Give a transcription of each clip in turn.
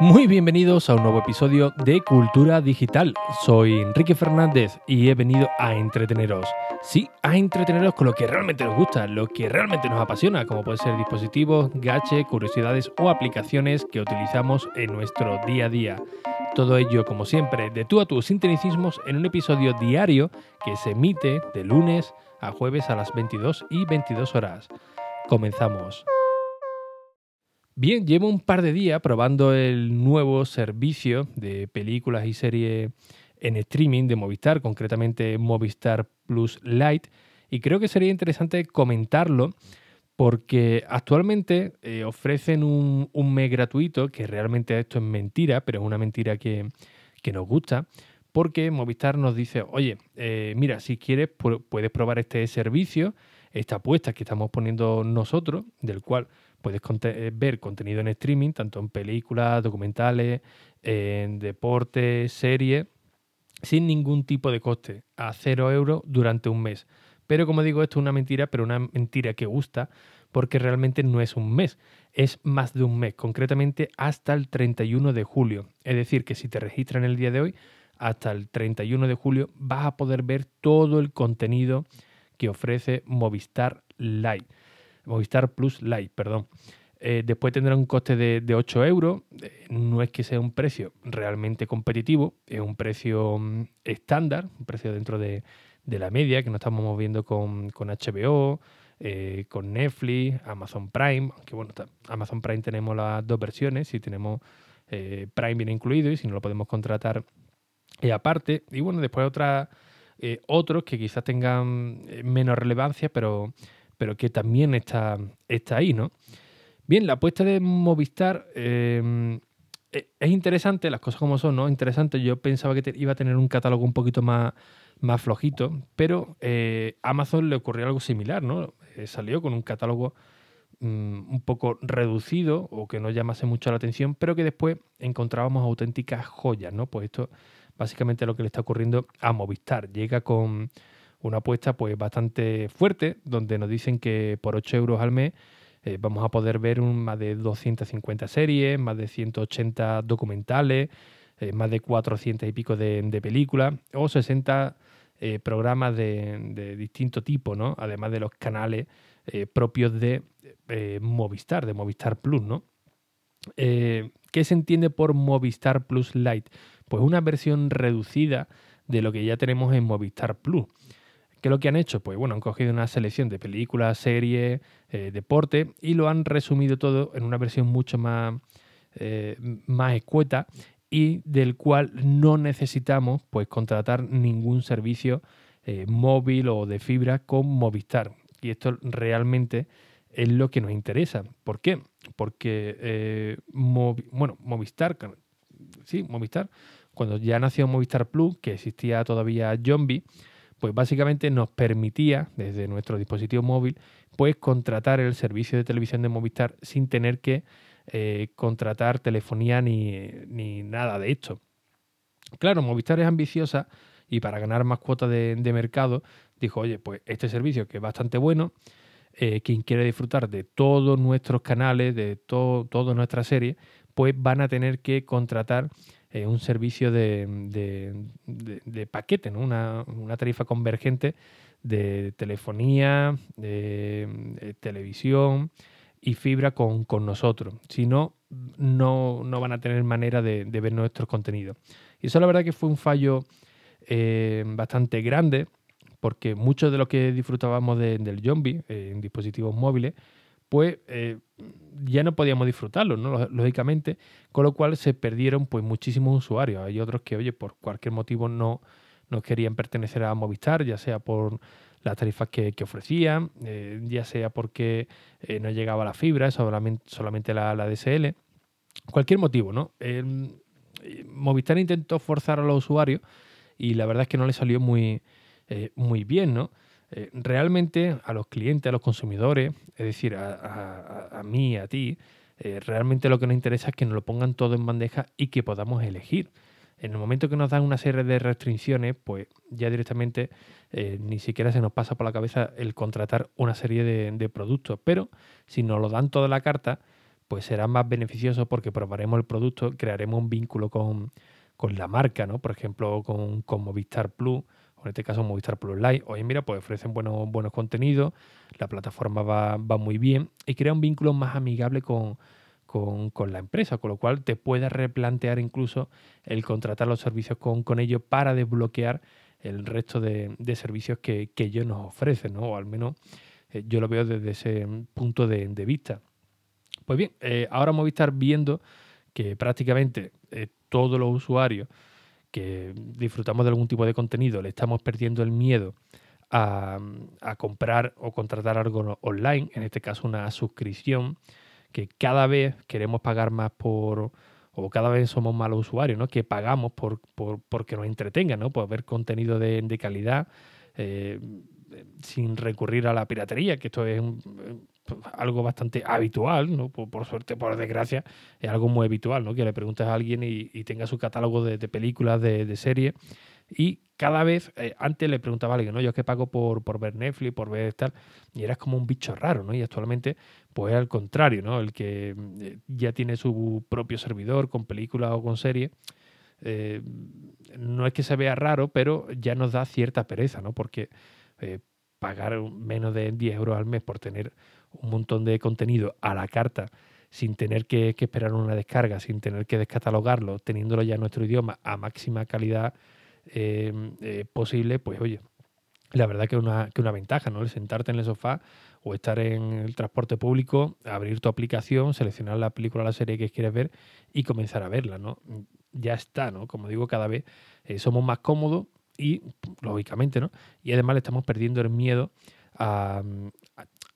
Muy bienvenidos a un nuevo episodio de Cultura Digital. Soy Enrique Fernández y he venido a entreteneros. Sí, a entreteneros con lo que realmente nos gusta, lo que realmente nos apasiona, como pueden ser dispositivos, gache, curiosidades o aplicaciones que utilizamos en nuestro día a día. Todo ello, como siempre, de tú a tus sinteticismos en un episodio diario que se emite de lunes a jueves a las 22 y 22 horas. Comenzamos. Bien, llevo un par de días probando el nuevo servicio de películas y series en streaming de Movistar, concretamente Movistar Plus Lite, y creo que sería interesante comentarlo porque actualmente eh, ofrecen un, mes gratuito, que realmente esto es mentira, pero es una mentira que, nos gusta, porque Movistar nos dice, oye, eh, mira, si quieres puedes probar este servicio, esta apuesta que estamos poniendo nosotros, del cual puedes eh, ver contenido en streaming, tanto en películas, documentales, en deportes, series, sin ningún tipo de coste, a cero euros durante un mes. Pero como digo, esto es una mentira, pero una mentira que gusta, porque realmente no es un mes, es más de un mes, concretamente hasta el 31 de julio. Es decir, que si te registras en el día de hoy, hasta el 31 de julio vas a poder ver todo el contenido que ofrece Movistar Lite. Movistar Plus Lite, perdón. Eh, después tendrá un coste de, 8 euros. Eh, no es que sea un precio realmente competitivo, es un precio mm, estándar, un precio dentro de, la media que nos estamos moviendo con, HBO, eh, con Netflix, Amazon Prime. Aunque bueno, Amazon Prime tenemos las dos versiones. Si tenemos Prime viene incluido y si no lo podemos contratar aparte. Y bueno, después otra, otros que quizás tengan menos relevancia, pero pero que también está, está ahí, ¿no? Bien, la apuesta de Movistar eh, e, es interesante, las cosas como son, ¿no? Interesante. Yo pensaba que iba a tener un catálogo un poquito más, más flojito, pero eh, Amazon le ocurrió algo similar, ¿no? Eh, salió con un catálogo mm, un poco reducido o que no llamase mucho la atención, pero que después encontrábamos auténticas joyas, ¿no? Pues esto básicamente lo que le está ocurriendo a Movistar. Llega con una apuesta pues bastante fuerte, donde nos dicen que por 8 euros al mes eh, vamos a poder ver un, más de 250 series, más de 180 documentales, eh, más de 400 y pico de, películas o 60 eh, programas de, de, distinto tipo, ¿no? Además de los canales propios de Movistar, de Movistar Plus, ¿no? ¿Qué se entiende por Movistar Plus Lite? Pues una versión reducida de lo que ya tenemos en Movistar Plus. ¿Qué es lo que han hecho? Pues bueno, han cogido una selección de películas, series, eh, deporte y lo han resumido todo en una versión mucho más, eh, más escueta y del cual no necesitamos pues contratar ningún servicio eh, móvil o de fibra con Movistar. Y esto realmente es lo que nos interesa. ¿Por qué? Porque bueno, Movistar, sí, Movistar, cuando ya nació Movistar Plus, que existía todavía Zombie, pues básicamente nos permitía desde nuestro dispositivo móvil pues contratar el servicio de televisión de Movistar sin tener que eh, contratar telefonía ni, nada de esto. Claro, Movistar es ambiciosa y para ganar más cuotas de, mercado dijo, oye, pues este servicio que es bastante bueno, eh, quien quiere disfrutar de todos nuestros canales, de todo, toda nuestra serie, pues van a tener que contratar eh, un servicio de, de, paquete, ¿no? una, tarifa convergente de telefonía, de, televisión y fibra con, nosotros. Si no, no, van a tener manera de, ver nuestros contenidos. Y eso la verdad que fue un fallo eh, bastante grande, porque mucho de lo que disfrutábamos del zombie eh, en dispositivos móviles pues eh, ya no podíamos disfrutarlo, ¿no? Lógicamente, con lo cual se perdieron pues muchísimos usuarios. Hay otros que, oye, por cualquier motivo no, no querían pertenecer a Movistar, ya sea por las tarifas que, ofrecían, eh, ya sea porque eh, no llegaba la fibra, solamente, solamente la, la DSL. Cualquier motivo, ¿no? Movistar intentó forzar a los usuarios y la verdad es que no le salió muy, muy bien, ¿no? Eh, realmente a los clientes, a los consumidores, es decir, a, mí, a ti, eh, realmente lo que nos interesa es que nos lo pongan todo en bandeja y que podamos elegir. En el momento que nos dan una serie de restricciones, pues ya directamente eh, ni siquiera se nos pasa por la cabeza el contratar una serie de, productos. Pero si nos lo dan toda la carta, pues será más beneficioso porque probaremos el producto, crearemos un vínculo con, la marca, ¿no? Por ejemplo, con, con Movistar Plus o en este caso Movistar Plus Live, oye mira, pues ofrecen buenos, buenos contenidos, la plataforma va, va muy bien y crea un vínculo más amigable con, con, la empresa, con lo cual te puedes replantear incluso el contratar los servicios con, con ellos para desbloquear el resto de, servicios que, ellos nos ofrecen, ¿no? o al menos eh, yo lo veo desde ese punto de, vista. Pues bien, eh, ahora estar viendo que prácticamente eh, todos los usuarios que disfrutamos de algún tipo de contenido le estamos perdiendo el miedo a, a comprar o contratar algo online, en este caso una suscripción que cada vez queremos pagar más por, o cada vez somos malos usuarios, ¿no? Que pagamos por, por porque nos entretengan, ¿no? Por ver contenido de, calidad eh, sin recurrir a la piratería, que esto es algo bastante habitual, ¿no? Por, suerte, por desgracia, es algo muy habitual, ¿no? Que le preguntes a alguien y, tenga su catálogo de, películas, de, series, y cada vez, eh, antes le preguntaba a alguien, ¿no? Yo es que pago por, ver Netflix, por ver tal, y eras como un bicho raro, ¿no? Y actualmente, pues es al contrario, ¿no? El que eh, ya tiene su propio servidor con películas o con series, eh, no es que se vea raro, pero ya nos da cierta pereza, ¿no? Porque pagar menos de 10 euros al mes por tener un montón de contenido a la carta, sin tener que, esperar una descarga, sin tener que descatalogarlo, teniéndolo ya en nuestro idioma a máxima calidad, Em, eh, posible, pues oye, la verdad que una, que una ventaja, ¿no? El sentarte en el sofá o estar en el transporte público, abrir tu aplicación, seleccionar la película o la serie que quieres ver y comenzar a verla, ¿no? Ya está, ¿no? Como digo, cada vez eh, somos más cómodos y, lógicamente, ¿no? Y además le estamos perdiendo el miedo a,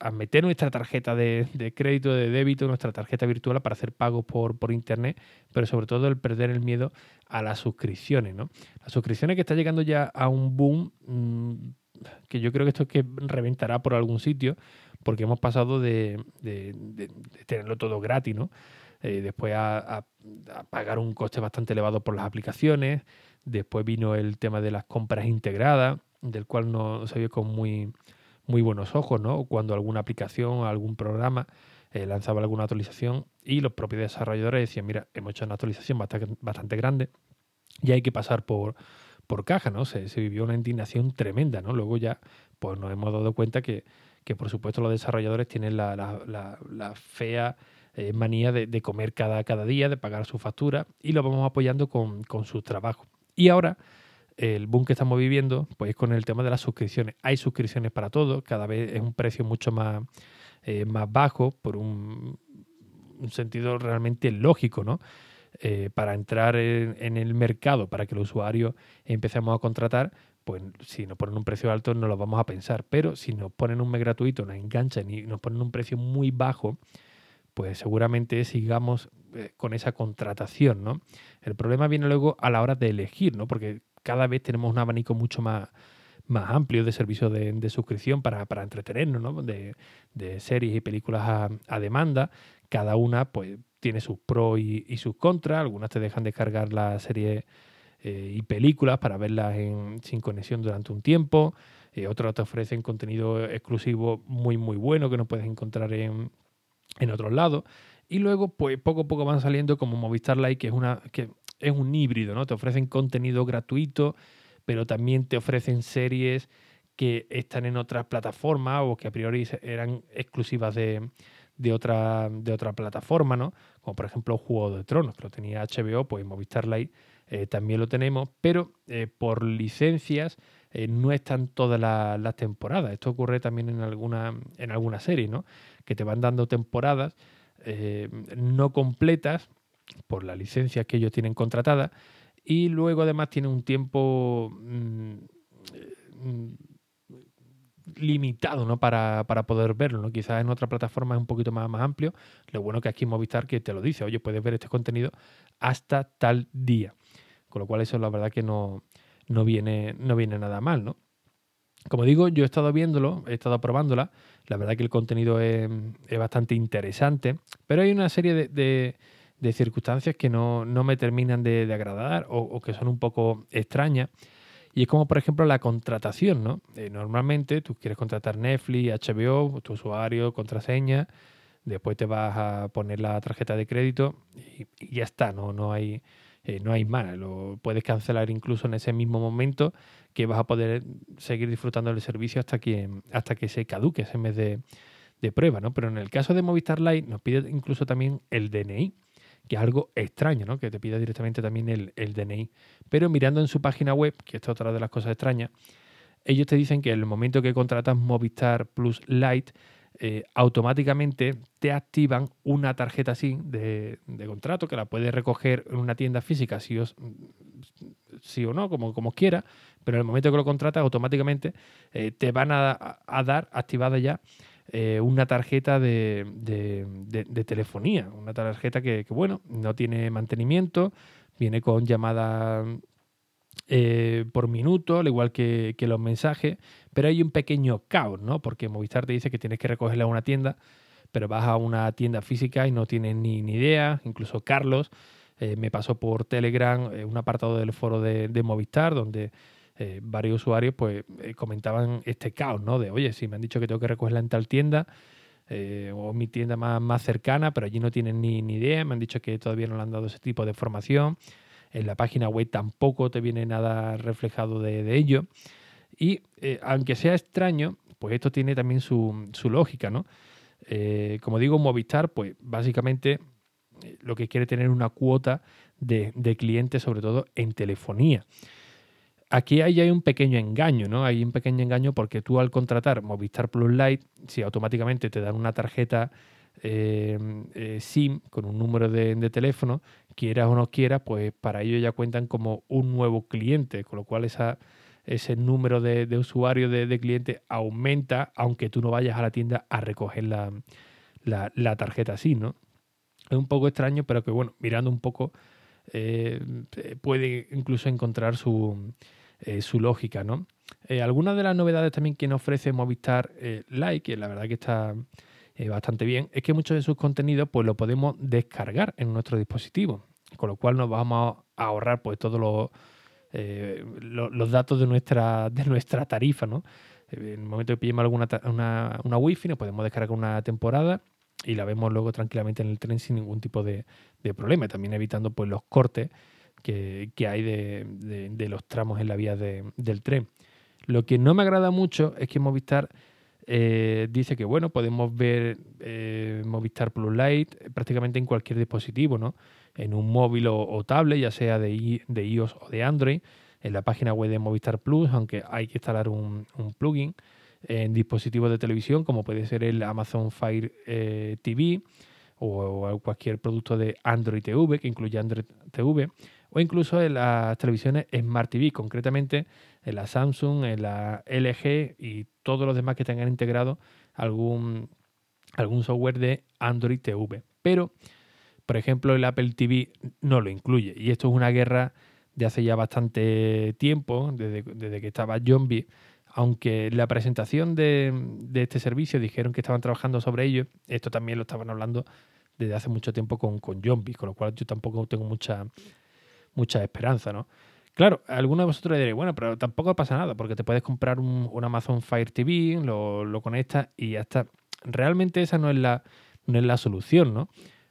a meter nuestra tarjeta de, crédito, de débito, nuestra tarjeta virtual para hacer pagos por, por internet, pero sobre todo el perder el miedo a las suscripciones, ¿no? Las suscripciones que está llegando ya a un boom mm, que yo creo que esto es que reventará por algún sitio, porque hemos pasado de, tenerlo todo gratis, ¿no? Eh, después a, pagar un coste bastante elevado por las aplicaciones, después vino el tema de las compras integradas, del cual no se vio con muy muy buenos ojos, ¿no? Cuando alguna aplicación algún programa eh, lanzaba alguna actualización y los propios desarrolladores decían, mira, hemos hecho una actualización bastante, bastante grande y hay que pasar por, por caja, ¿no? Se, vivió una indignación tremenda, ¿no? Luego ya pues nos hemos dado cuenta que, que por supuesto los desarrolladores tienen la, la, fea eh, manía de, comer cada, cada día, de pagar su factura y lo vamos apoyando con, con sus trabajos. Y ahora el boom que estamos viviendo, pues con el tema de las suscripciones. Hay suscripciones para todo, cada vez es un precio mucho más, eh, más bajo, por un, sentido realmente lógico, ¿no? Eh, para entrar en, el mercado, para que los usuarios empecemos a contratar, pues si nos ponen un precio alto no lo vamos a pensar. Pero si nos ponen un mes gratuito, nos enganchan y nos ponen un precio muy bajo, pues seguramente sigamos eh, con esa contratación, ¿no? El problema viene luego a la hora de elegir, ¿no? Porque cada vez tenemos un abanico mucho más, más amplio de servicios de, suscripción para, entretenernos, ¿no? de, series y películas a, demanda. Cada una pues tiene sus pros y, sus contras. Algunas te dejan descargar las series eh, y películas para verlas en, sin conexión durante un tiempo. Eh, otras te ofrecen contenido exclusivo muy muy bueno que no puedes encontrar en, en otros lados. Y luego, pues poco a poco van saliendo como Movistar Lite, que es una que es un híbrido, ¿no? Te ofrecen contenido gratuito, pero también te ofrecen series que están en otras plataformas o que a priori eran exclusivas de, otra, de otra plataforma, ¿no? Como por ejemplo Juego de Tronos, que lo tenía HBO, pues Movistar eh, también lo tenemos, pero eh, por licencias eh, no están todas las temporadas. Esto ocurre también en alguna, en serie, ¿no? Que te van dando temporadas no completas por la licencia que ellos tienen contratada y luego además tiene un tiempo mm, mm, limitado ¿no? para, poder verlo. ¿no? Quizás en otra plataforma es un poquito más, más amplio. Lo bueno que aquí Movistar que te lo dice, oye, puedes ver este contenido hasta tal día. Con lo cual eso la verdad que no, no, viene, no viene nada mal, ¿no? Como digo, yo he estado viéndolo, he estado probándola. La verdad que el contenido es, bastante interesante, pero hay una serie de circunstancias que no, me terminan de, agradar o, que son un poco extrañas. Y es como, por ejemplo, la contratación, ¿no? Eh, normalmente tú quieres contratar Netflix, HBO, tu usuario, contraseña, después te vas a poner la tarjeta de crédito y, ya está, no, no hay... Eh, no hay más, lo puedes cancelar incluso en ese mismo momento que vas a poder seguir disfrutando del servicio hasta que, hasta que se caduque ese mes de, de prueba, ¿no? Pero en el caso de Movistar Lite nos pide incluso también el DNI, que es algo extraño, ¿no? Que te pida directamente también el, DNI. Pero mirando en su página web, que esta es otra de las cosas extrañas, ellos te dicen que en el momento que contratas Movistar Plus Lite, eh, automáticamente te activan una tarjeta así de, contrato que la puedes recoger en una tienda física o, sí o no, como, como quiera, pero en el momento que lo contratas automáticamente eh, te van a, dar activada ya eh, una tarjeta de, telefonía, una tarjeta que, bueno, no tiene mantenimiento, viene con llamada por minuto, al igual que, que los mensajes, pero hay un pequeño caos, ¿no? Porque Movistar te dice que tienes que recogerla a una tienda, pero vas a una tienda física y no tienes ni, idea. Incluso Carlos eh, me pasó por Telegram eh, un apartado del foro de, Movistar donde eh, varios usuarios pues comentaban este caos, ¿no? De, oye, si me han dicho que tengo que recogerla en tal tienda o mi tienda más, más, cercana, pero allí no tienen ni, ni idea. Me han dicho que todavía no le han dado ese tipo de información. En la página web tampoco te viene nada reflejado de, de ello. Y eh, aunque sea extraño, pues esto tiene también su, lógica, ¿no? Eh, como digo, Movistar, pues básicamente eh, lo que quiere tener una cuota de, clientes, sobre todo en telefonía. Aquí hay, hay un pequeño engaño, ¿no? Hay un pequeño engaño porque tú al contratar Movistar Plus Lite, si automáticamente te dan una tarjeta SIM con un número de, teléfono, quieras o no quieras, pues para ello ya cuentan como un nuevo cliente, con lo cual ese número de, usuarios, de, clientes, aumenta, aunque tú no vayas a la tienda a recoger la, tarjeta así, ¿no? Es un poco extraño, pero que bueno, mirando un poco, eh, puede incluso encontrar su, eh, lógica, ¿no? Eh, algunas de las novedades también que nos ofrece Movistar Lite, que la verdad que está bastante bien, es que muchos de sus contenidos pues lo podemos descargar en nuestro dispositivo, con lo cual nos vamos a ahorrar pues todos los eh, datos de nuestra, de nuestra tarifa, ¿no? En el momento que pillemos alguna una, una wifi nos podemos descargar una temporada y la vemos luego tranquilamente en el tren sin ningún tipo de, problema, también evitando pues los cortes que, hay de, los tramos en la vía del tren. Lo que no me agrada mucho es que Movistar eh, dice que bueno, podemos ver eh, Movistar Plus Lite prácticamente en cualquier dispositivo, ¿no? en un móvil o, tablet, ya sea de, de, iOS o de Android, en la página web de Movistar Plus, aunque hay que instalar un, plugin en dispositivos de televisión, como puede ser el Amazon Fire eh, TV o, cualquier producto de Android TV, que incluye Android TV, o incluso en las televisiones Smart TV, concretamente en la Samsung, en la LG y todos los demás que tengan integrado algún, algún software de Android TV. Pero por ejemplo, el Apple TV no lo incluye. Y esto es una guerra de hace ya bastante tiempo, desde, que estaba Zombie. Aunque la presentación de, este servicio dijeron que estaban trabajando sobre ello, esto también lo estaban hablando desde hace mucho tiempo con, con con lo cual yo tampoco tengo mucha, mucha esperanza, ¿no? Claro, alguno de vosotros diréis, bueno, pero tampoco pasa nada, porque te puedes comprar un, Amazon Fire TV, lo, conectas y ya está. Realmente esa no es la, no es la solución, ¿no?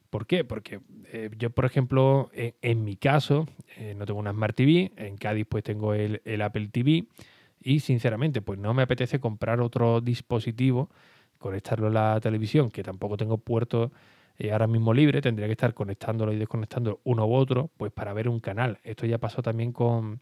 ¿Por qué? Porque eh, yo, por ejemplo, en, mi caso, eh, no tengo una Smart TV, en Cádiz pues tengo el, Apple TV y sinceramente pues no me apetece comprar otro dispositivo, conectarlo a la televisión, que tampoco tengo puerto eh, ahora mismo libre, tendría que estar conectándolo y desconectando uno u otro, pues para ver un canal. Esto ya pasó también con,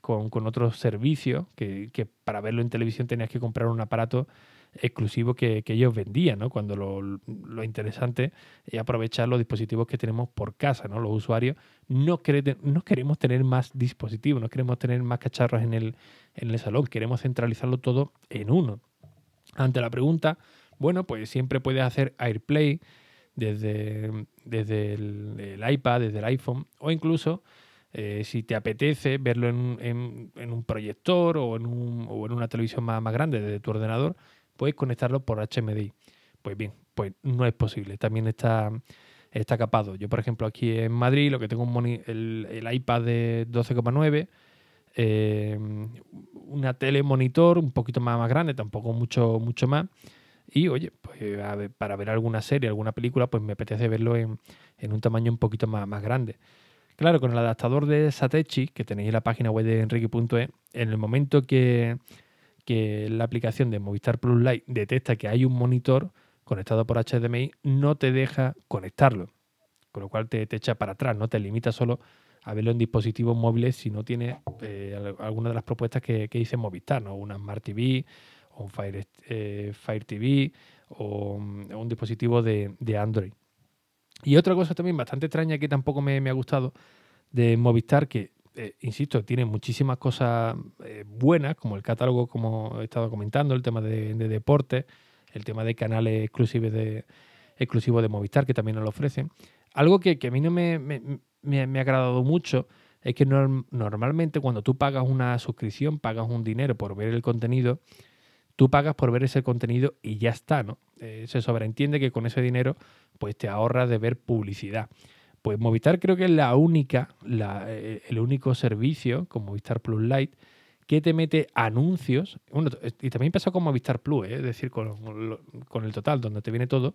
con, otros servicios, que, que para verlo en televisión tenías que comprar un aparato exclusivo que, ellos vendían, ¿no? Cuando lo, interesante es aprovechar los dispositivos que tenemos por casa, ¿no? Los usuarios no, no queremos tener más dispositivos, no queremos tener más cacharros en el, en el salón, queremos centralizarlo todo en uno. Ante la pregunta, bueno, pues siempre puedes hacer AirPlay desde, desde el, iPad, desde el iPhone o incluso eh, si te apetece verlo en, un proyector o en, una televisión más, grande desde tu ordenador, puedes conectarlo por HMDI. Pues bien, pues no es posible. También está está capado. Yo, por ejemplo, aquí en Madrid lo que tengo un el, el, iPad de 12,9, eh, una tele monitor un poquito más, más grande, tampoco mucho, mucho más. Y oye, pues para ver alguna serie, alguna película, pues me apetece verlo en, un tamaño un poquito más, más grande. Claro, con el adaptador de Satechi, que tenéis en la página web de enrique.e, en el momento que, que la aplicación de Movistar Plus Lite detecta que hay un monitor conectado por HDMI, no te deja conectarlo. Con lo cual te, echa para atrás, no te limita solo a verlo en dispositivos móviles si no tiene eh, alguna de las propuestas que, dice Movistar, ¿no? Una Smart TV o Fire, eh, Fire TV o, mm, un dispositivo de, Android. Y otra cosa también bastante extraña que tampoco me, ha gustado de Movistar, que eh, insisto, tiene muchísimas cosas buenas, como el catálogo, como he estado comentando, el tema de, de deportes, el tema de canales exclusivos de, exclusivos de Movistar, que también nos lo ofrecen. Algo que, a mí no me, ha agradado mucho es que normalmente cuando tú pagas una suscripción, pagas un dinero por ver el contenido, tú pagas por ver ese contenido y ya está, ¿no? Eh, se sobreentiende que con ese dinero pues te ahorras de ver publicidad. Pues Movistar creo que es la única, eh, el único servicio con Movistar Plus Lite que te mete anuncios. y también pasa con Movistar Plus, ¿eh? es decir, con, con, el total, donde te viene todo.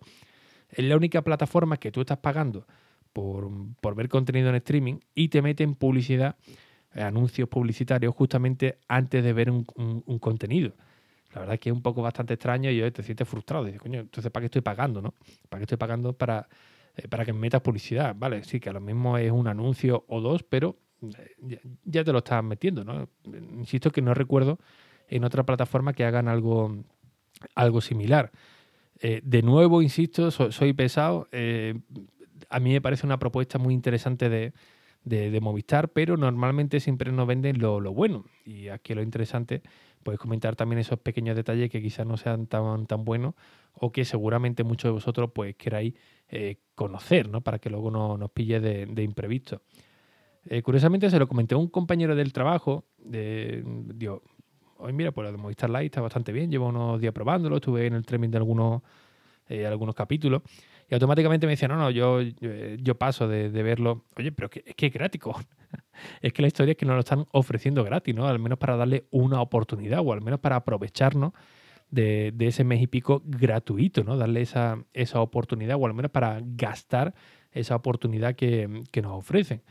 Es la única plataforma que tú estás pagando por, ver contenido en streaming y te meten publicidad, eh, anuncios publicitarios justamente antes de ver un, contenido. La verdad es que es un poco bastante extraño y yo te sientes frustrado. Dices, coño, entonces ¿para qué estoy pagando, no? ¿Para qué estoy pagando para, eh, para que me metas publicidad? Vale, sí, que a lo mismo es un anuncio o dos, pero ya, te lo estás metiendo, ¿no? Insisto que no recuerdo en otra plataforma que hagan algo, algo similar. Eh, de nuevo, insisto, soy, pesado. Eh, a mí me parece una propuesta muy interesante de, Movistar, pero normalmente siempre nos venden lo, bueno. Y aquí lo interesante, puedes comentar también esos pequeños detalles que quizás no sean tan, tan buenos o que seguramente muchos de vosotros pues queráis eh, conocer, ¿no? Para que luego no nos pille de, de imprevisto. Eh, curiosamente se lo comenté a un compañero del trabajo. De, digo, hoy mira, pues lo de Movistar Lite está bastante bien. Llevo unos días probándolo. Estuve en el training de algunos, eh, algunos capítulos. Y automáticamente me decía, no, no, yo, yo, paso de, verlo. Oye, pero es que es gratis. es que la historia es que nos lo están ofreciendo gratis, ¿no? Al menos para darle una oportunidad o al menos para aprovecharnos de, ese mes y pico gratuito, ¿no? Darle esa, esa oportunidad o al menos para gastar esa oportunidad que, que nos ofrecen.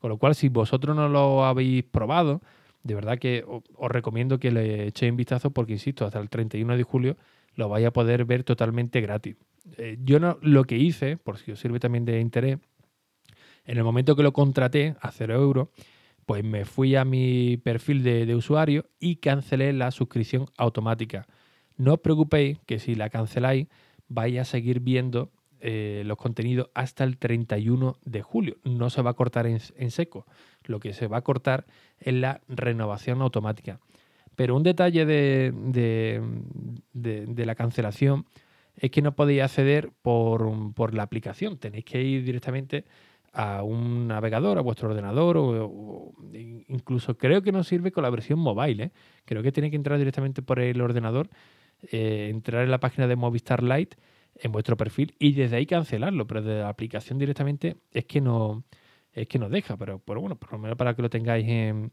Con lo cual, si vosotros no lo habéis probado, de verdad que os recomiendo que le echéis un vistazo porque, insisto, hasta el 31 de julio lo vais a poder ver totalmente gratis. Eh, yo no, lo que hice, por si os sirve también de interés, en el momento que lo contraté a 0 euros, pues me fui a mi perfil de, de, usuario y cancelé la suscripción automática. No os preocupéis que si la canceláis vais a seguir viendo eh, los contenidos hasta el 31 de julio. No se va a cortar en, seco. Lo que se va a cortar es la renovación automática. Pero un detalle de, de, la cancelación es que no podéis acceder por, la aplicación. Tenéis que ir directamente a un navegador, a vuestro ordenador, o, incluso creo que no sirve con la versión mobile. ¿eh? Creo que tenéis que entrar directamente por el ordenador, eh, entrar en la página de Movistar Lite en vuestro perfil y desde ahí cancelarlo, pero desde la aplicación directamente es que no es que nos deja, pero, pero bueno, por lo menos para que lo tengáis en,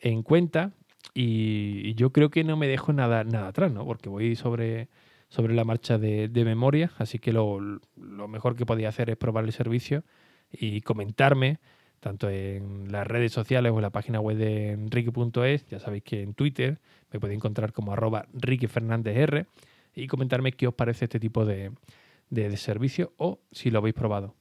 en cuenta y, yo creo que no me dejo nada, nada atrás, ¿no? Porque voy sobre, sobre la marcha de, de memoria, así que lo, lo, mejor que podía hacer es probar el servicio y comentarme tanto en las redes sociales o en la página web de enrique.es, ya sabéis que en Twitter me podéis encontrar como arroba Ricky Fernández R y comentarme qué os parece este tipo de, de servicio o si lo habéis probado.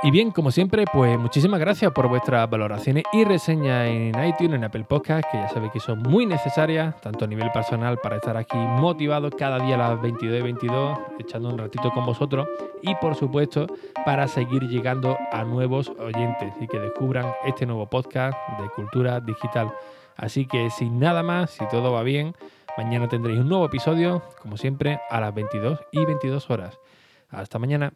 Y bien, como siempre, pues muchísimas gracias por vuestras valoraciones y reseñas en iTunes, en Apple Podcast, que ya sabéis que son muy necesarias, tanto a nivel personal para estar aquí motivado cada día a las 22 y 22, echando un ratito con vosotros, y por supuesto para seguir llegando a nuevos oyentes y que descubran este nuevo podcast de cultura digital. Así que sin nada más, si todo va bien, mañana tendréis un nuevo episodio, como siempre, a las 22 y 22 horas. Hasta mañana.